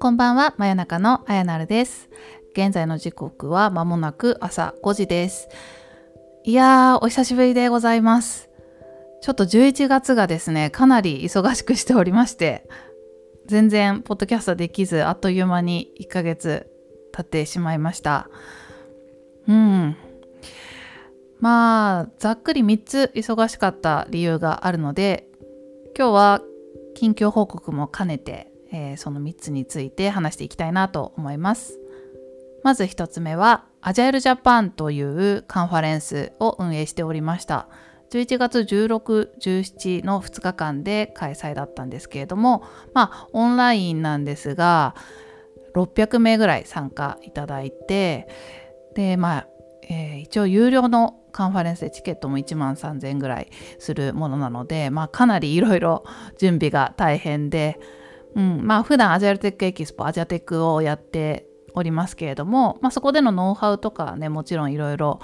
こんばんは、真夜中のあやなるです。現在の時刻は間もなく朝5時です。いやー、お久しぶりでございます。ちょっと11月がですね、かなり忙しくしておりまして、全然ポッドキャストできず、あっという間に1ヶ月経ってしまいました。うん。まあ、ざっくり3つ忙しかった理由があるので、今日は近況報告も兼ねてえー、その3つについて話していきたいなと思います。まず1つ目は、アジャイルジャパンというカンファレンスを運営しておりました。11月16、17の2日間で開催だったんですけれども、まあ、オンラインなんですが、600名ぐらい参加いただいて、で、まあ、えー、一応有料のカンファレンスでチケットも1万3000円ぐらいするものなので、まあ、かなりいろいろ準備が大変で、うん、まあ普段アジアルテックエキスポアジアテックをやっておりますけれども、まあ、そこでのノウハウとかねもちろんいろいろ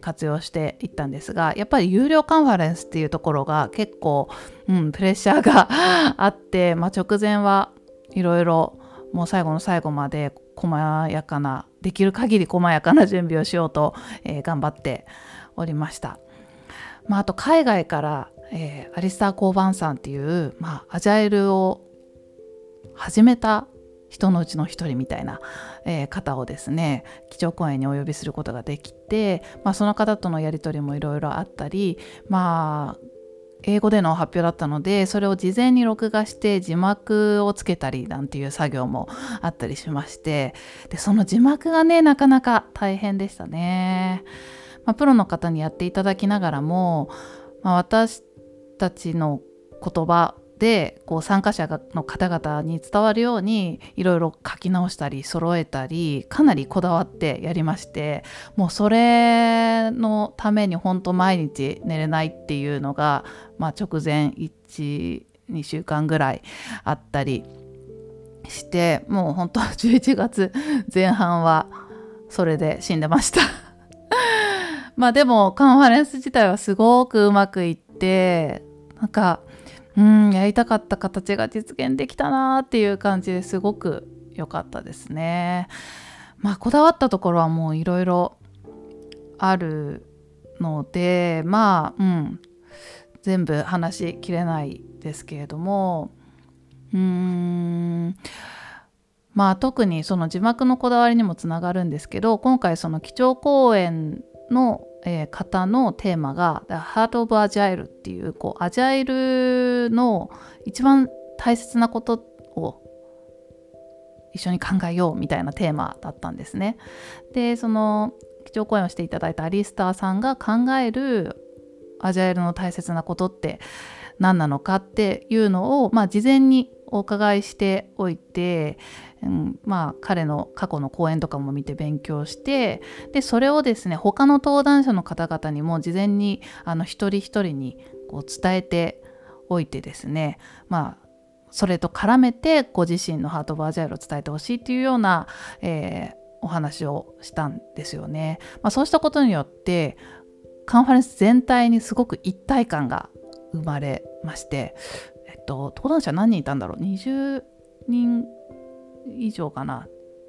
活用していったんですがやっぱり有料カンファレンスっていうところが結構、うん、プレッシャーが あって、まあ、直前はいろいろもう最後の最後まで細やかなできる限り細やかな準備をしようと、えー、頑張っておりました。まあ、あと海外から、えー、アリスター・コーバンさんっていう、まあ、アジャイルを始めた人のうちの一人みたいな、えー、方をですね基調講演にお呼びすることができて、まあ、その方とのやり取りもいろいろあったりまあ英語での発表だったのでそれを事前に録画して字幕をつけたりなんていう作業もあったりしましてでその字幕がねなかなか大変でしたね。まあ、プロの方にやっていただきながらも、まあ、私たちの言葉でこう参加者の方々に伝わるようにいろいろ書き直したり揃えたりかなりこだわってやりましてもうそれのために本当毎日寝れないっていうのが、まあ、直前12週間ぐらいあったりしてもう本当11月前半はそれで死んでました。まあでもカンファレンス自体はすごくうまくいってなんかうんやりたかった形が実現できたなっていう感じですごく良かったですね。まあこだわったところはもういろいろあるのでまあうん全部話しきれないですけれどもうーんまあ特にその字幕のこだわりにもつながるんですけど今回その基調講演のえー、方のテーマが The Heart of Agile っていうこうアジャイルの一番大切なことを一緒に考えようみたいなテーマだったんですね。でその基調講演をしていただいたアリスターさんが考えるアジャイルの大切なことって何なのかっていうのを、まあ、事前にお伺いしておいて、うん、まあ彼の過去の講演とかも見て勉強してでそれをですね他の登壇者の方々にも事前にあの一人一人にこう伝えておいてですねまあそれと絡めてご自身のハートバージャイルを伝えてほしいっていうような、えー、お話をしたんですよね。まあ、そうしたことによってカンファレンス全体にすごく一体感が生まれましてえっと登壇者何人いたんだろう？20人以上かな。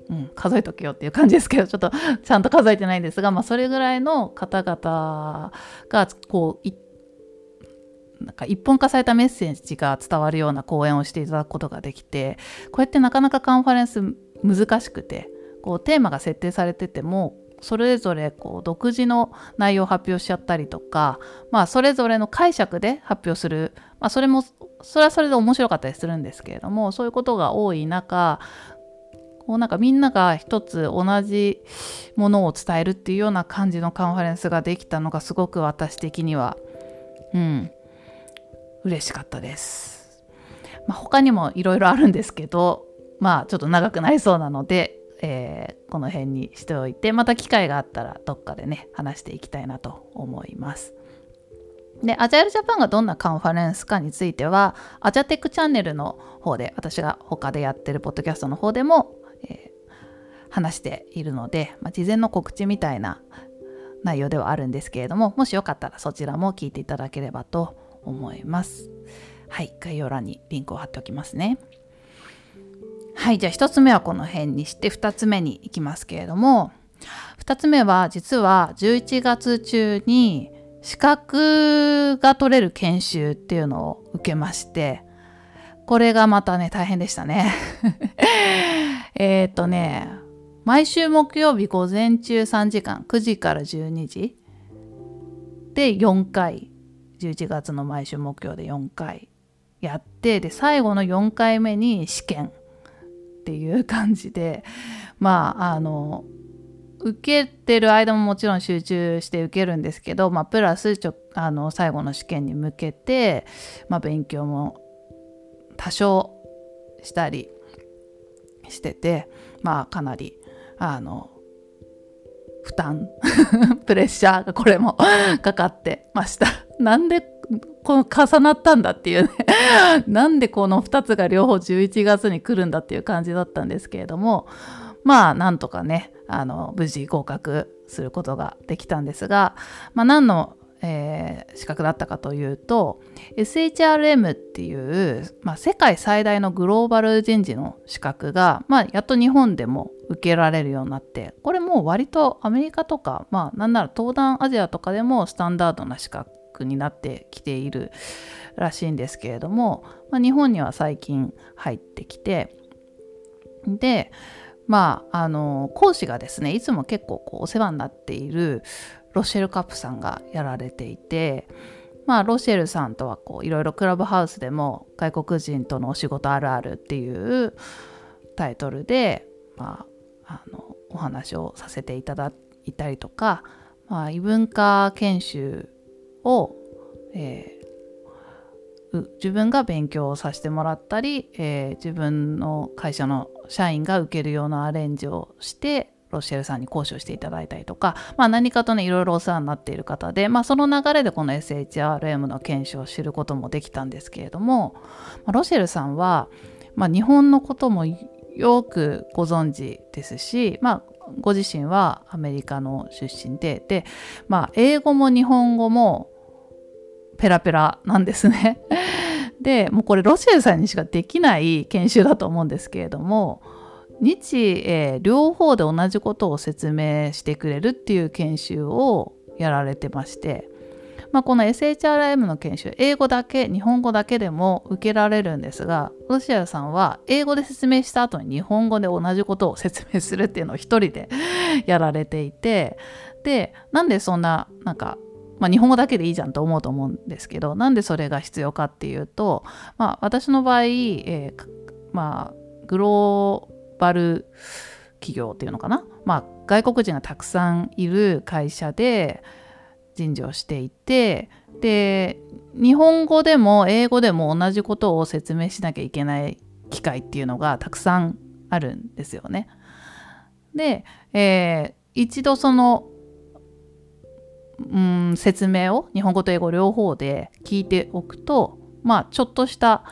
うん、数えとけよっていう感じですけどちょっとちゃんと数えてないんですが、まあ、それぐらいの方々がこうなんか一本化されたメッセージが伝わるような講演をしていただくことができてこうやってなかなかカンファレンス難しくてこうテーマが設定されててもそれぞれこう独自の内容を発表しちゃったりとか、まあ、それぞれの解釈で発表する、まあ、それもそれはそれで面白かったりするんですけれどもそういうことが多い中こうなんかみんなが一つ同じものを伝えるっていうような感じのカンファレンスができたのがすごく私的にはうん嬉しかったです。まあ、他にもいろいろあるんですけどまあちょっと長くなりそうなのでえー、この辺にしておいてまた機会があったらどっかでね話していきたいなと思います。で、アジャイルジャパンがどんなカンファレンスかについては、アジャテックチャンネルの方で、私が他でやってるポッドキャストの方でも、えー、話しているので、まあ、事前の告知みたいな内容ではあるんですけれどももしよかったらそちらも聞いていただければと思います。はい概要欄にリンクを貼っておきますね。はいじゃあ1つ目はこの辺にして2つ目に行きますけれども2つ目は実は11月中に資格が取れる研修っていうのを受けましてこれがまたね大変でしたね。えっとね毎週木曜日午前中3時間9時から12時で4回11月の毎週木曜で4回やってで最後の4回目に試験っていう感じでまああの受けてる間ももちろん集中して受けるんですけど、まあ、プラスちょあの最後の試験に向けて、まあ、勉強も多少したりしててまあかなりあの負担 プレッシャーがこれも かかってました。なんでこの重なったんだっていうね なんでこの2つが両方11月に来るんだっていう感じだったんですけれどもまあなんとかねあの無事合格することができたんですが、まあ、何の、えー、資格だったかというと SHRM っていう、まあ、世界最大のグローバル人事の資格が、まあ、やっと日本でも受けられるようになってこれもう割とアメリカとか、まあ、なんなら東南アジアとかでもスタンダードな資格になってきているらしいんですけれども、まあ、日本には最近入ってきてでまあ、あの講師がですねいつも結構こうお世話になっているロシェル・カップさんがやられていて、まあ、ロシェルさんとはいろいろクラブハウスでも外国人とのお仕事あるあるっていうタイトルで、まあ、あのお話をさせていただいたりとか、まあ、異文化研修を、えー、自分が勉強をさせてもらったり、えー、自分の会社の社員が受けるようなアレンジをしてロシェルさんに講師をしていただいたりとか、まあ、何かとねいろいろお世話になっている方で、まあ、その流れでこの SHRM の研修を知ることもできたんですけれども、まあ、ロシェルさんは、まあ、日本のこともよくご存知ですし、まあ、ご自身はアメリカの出身でで、まあ、英語も日本語もペラペラなんですね。でもうこれロシエさんにしかできない研修だと思うんですけれども日英両方で同じことを説明してくれるっていう研修をやられてまして、まあ、この SHRM の研修英語だけ日本語だけでも受けられるんですがロシアさんは英語で説明した後に日本語で同じことを説明するっていうのを一人で やられていてでなんでそんななんかまあ、日本語だけでいいじゃんと思うと思うんですけどなんでそれが必要かっていうと、まあ、私の場合、えー、まあ、グローバル企業っていうのかな、まあ、外国人がたくさんいる会社で人事をしていてで日本語でも英語でも同じことを説明しなきゃいけない機会っていうのがたくさんあるんですよね。で、えー、一度そのうん説明を日本語と英語両方で聞いておくとまあちょっとした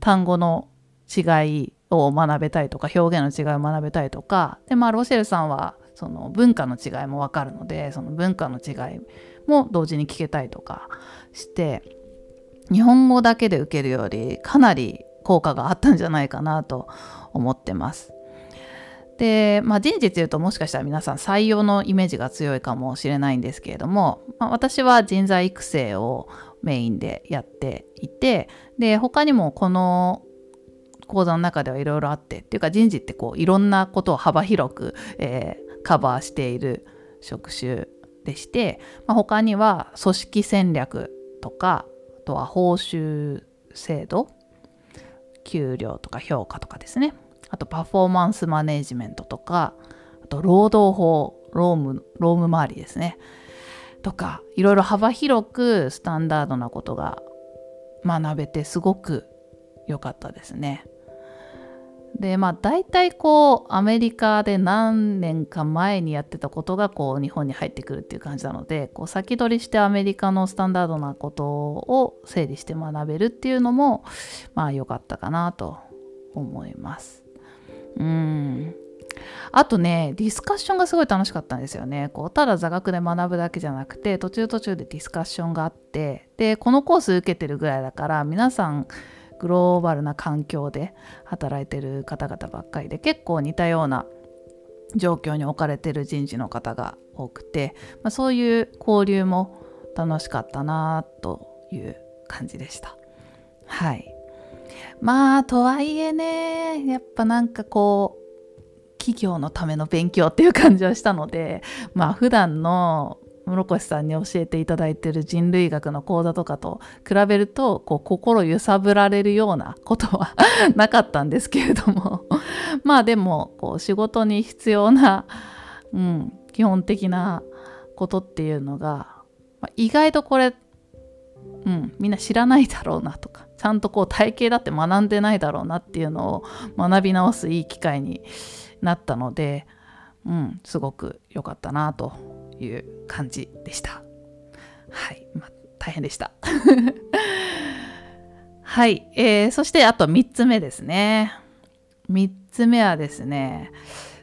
単語の違いを学べたりとか表現の違いを学べたりとかでまあロシェルさんはその文化の違いも分かるのでその文化の違いも同時に聞けたりとかして日本語だけで受けるよりかなり効果があったんじゃないかなと思ってます。で、まあ、人事というともしかしたら皆さん採用のイメージが強いかもしれないんですけれども、まあ、私は人材育成をメインでやっていてで他にもこの講座の中ではいろいろあってっていうか人事ってこういろんなことを幅広く、えー、カバーしている職種でして、まあ、他には組織戦略とかあとは報酬制度給料とか評価とかですね。あとパフォーマンスマネジメントとかあと労働法労務労務周りですねとかいろいろ幅広くスタンダードなことが学べてすごく良かったですね。でまあ大体こうアメリカで何年か前にやってたことがこう日本に入ってくるっていう感じなのでこう先取りしてアメリカのスタンダードなことを整理して学べるっていうのもまあ良かったかなと思います。うん。あとねディスカッションがすごい楽しかったんですよね。こうただ座学で学ぶだけじゃなくて途中途中でディスカッションがあってでこのコース受けてるぐらいだから皆さんグローバルな環境で働いてる方々ばっかりで結構似たような状況に置かれてる人事の方が多くて、まあ、そういう交流も楽しかったなという感じでした。はい。まあとはいえねやっぱなんかこう企業のための勉強っていう感じはしたのでまあ普段の室越さんに教えていただいてる人類学の講座とかと比べるとこう心揺さぶられるようなことは なかったんですけれども。まあでもこう仕事に必要な、うん、基本的なことっていうのが、ま、意外とこれ、うん、みんな知らないだろうなとかちゃんとこう体系だって学んでないだろうなっていうのを学び直すいい機会になったので、うん、すごく良かったなという感じでした。はい、ま、大変でした。はい、えー、そしてあと3つ目ですね。3つ目はですね、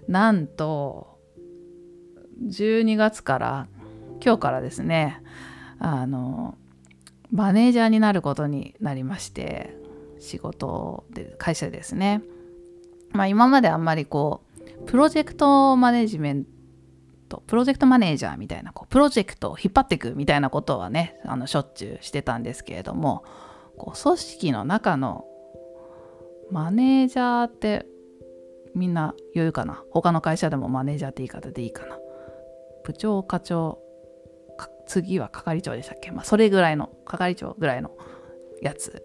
なんと12月から今日からですね、あのマネージャーになることになりまして仕事で会社ですね。まあ今まであんまりこうプロジェクトマネジメントプロジェクトマネージャーみたいなこうプロジェクトを引っ張っていくみたいなことはねあのしょっちゅうしてたんですけれどもこう組織の中のマネージャーってみんな言うかな？他の会社でもマネージャーって言い方でいいかな？部長課長次は係長でしたっけ？まあそれぐらいの係長ぐらいのやつ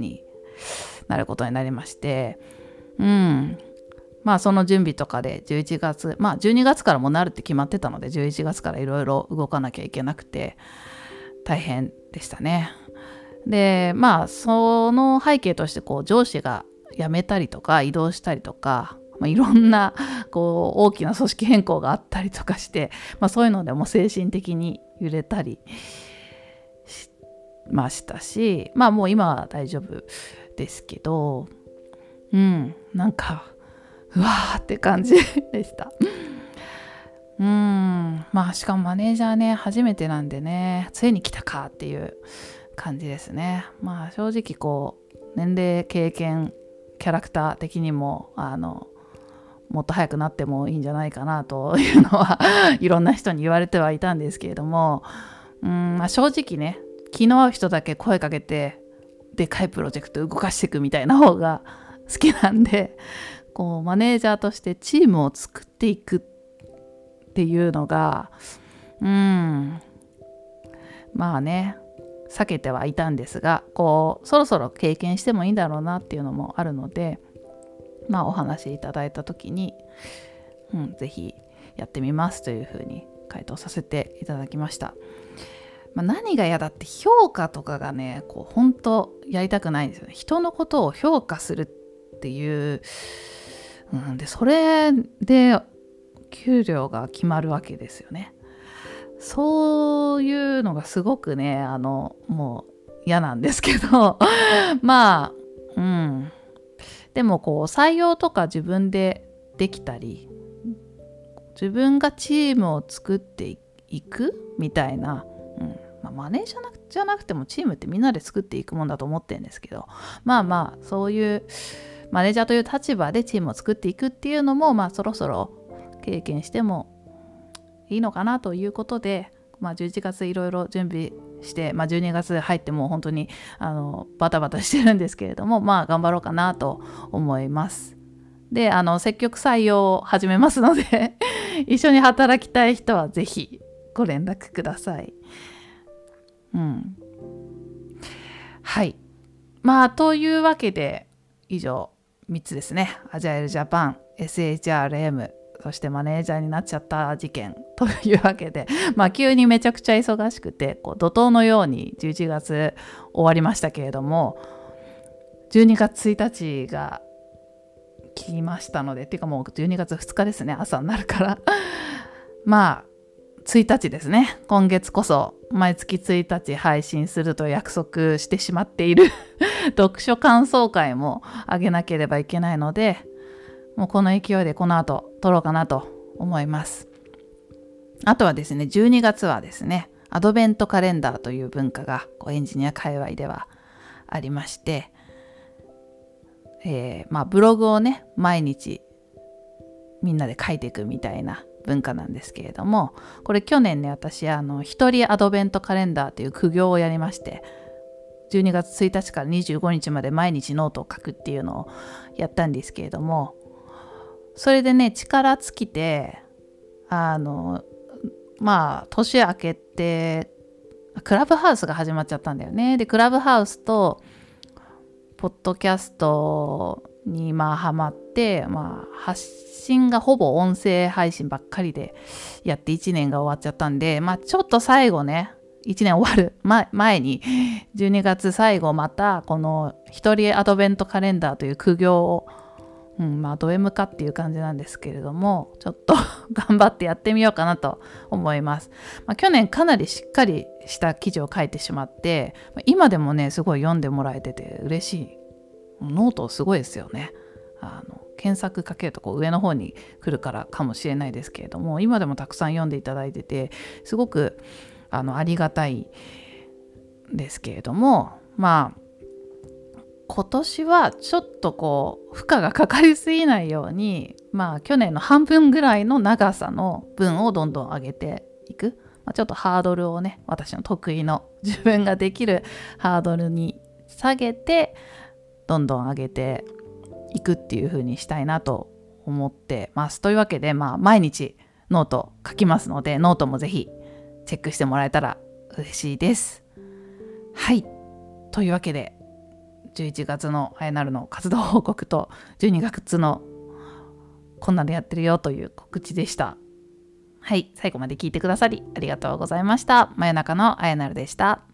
になることになりまして。うん。まあその準備とかで11月まあ12月からもなるって決まってたので11月からいろいろ動かなきゃいけなくて大変でしたね。でまあその背景としてこう上司が辞めたりとか移動したりとか、まあ、いろんな こう大きな組織変更があったりとかして、まあ、そういうのでも精神的に揺れたりしましたしまあもう今は大丈夫ですけどうんなんかうわーって感じでした。うんまあしかもマネージャーね初めてなんでねついに来たかっていう感じですね。まあ正直こう年齢経験キャラクター的にもあのもっと早くなってもいいんじゃないかなというのはいろんな人に言われてはいたんですけれども。うん、まあ、正直ね気の合う人だけ声かけてでかいプロジェクト動かしていくみたいな方が好きなんでこうマネージャーとしてチームを作っていくっていうのがうんまあね避けてはいたんですがこうそろそろ経験してもいいんだろうなっていうのもあるのでまあお話いただいた時に、うん、ぜひやってみますというふうに回答させていただきました。まあ、何が嫌だって評価とかがねこう本当やりたくないんですよね。人のことを評価するっていううん、でそれで給料が決まるわけですよね。そういうのがすごくねあのもう嫌なんですけど まあうんでもこう採用とか自分でできたり自分がチームを作っていくみたいな、うんまあ、マネージャーじゃなくてもチームってみんなで作っていくもんだと思ってるんですけどまあまあそういうマネージャーという立場でチームを作っていくっていうのも、まあ、そろそろ経験してもいいのかなということで、まあ、11月いろいろ準備して、まあ、12月入っても本当にあのバタバタしてるんですけれどもまあ頑張ろうかなと思います。であの積極採用を始めますので 一緒に働きたい人は是非ご連絡ください。うん。はい。まあというわけで以上3つですね。アジャイルジャパン、SHRM、そしてマネージャーになっちゃった事件というわけで、まあ急にめちゃくちゃ忙しくて、こう怒涛のように11月終わりましたけれども、12月1日が来ましたので、っていうかもう12月2日ですね、朝になるから。まあ、1日ですね。今月こそ毎月1日配信すると約束してしまっている 読書感想会もあげなければいけないので、もうこの勢いでこの後撮ろうかなと思います。あとはですね12月はですねアドベントカレンダーという文化がこうエンジニア界隈ではありまして、えー、まあブログをね毎日みんなで書いていくみたいな文化なんですけれどもこれ去年ね私あの一人アドベントカレンダーという苦行をやりまして12月1日から25日まで毎日ノートを書くっていうのをやったんですけれどもそれでね力尽きてあのまあ年明けてクラブハウスが始まっちゃったんだよね。でクラブハウスとポッドキャストにまあハマって、まあ、発信がほぼ音声配信ばっかりでやって1年が終わっちゃったんで、まあ、ちょっと最後ね1年終わる前に12月最後またこの一人アドベントカレンダーという苦行を、うんまあ、ド M かっていう感じなんですけれどもちょっと 頑張ってやってみようかなと思います、まあ、去年かなりしっかりした記事を書いてしまって今でもねすごい読んでもらえてて嬉しい。ノートすごいですよね。あの検索かけるとこう上の方に来るからかもしれないですけれども今でもたくさん読んでいただいててすごくあのありがたいですけれどもまあ今年はちょっとこう負荷がかかりすぎないようにまあ去年の半分ぐらいの長さの分をどんどん上げていく、まあ、ちょっとハードルをね私の得意の自分ができるハードルに下げてどんどん上げていくっていう風にしたいなと思ってますというわけでまあ毎日ノート書きますのでノートもぜひチェックしてもらえたら嬉しいです。はい。というわけで、11月のあやなるの活動報告と、12月のこんなのやってるよという告知でした。はい。最後まで聞いてくださりありがとうございました。真夜中のあやなるでした。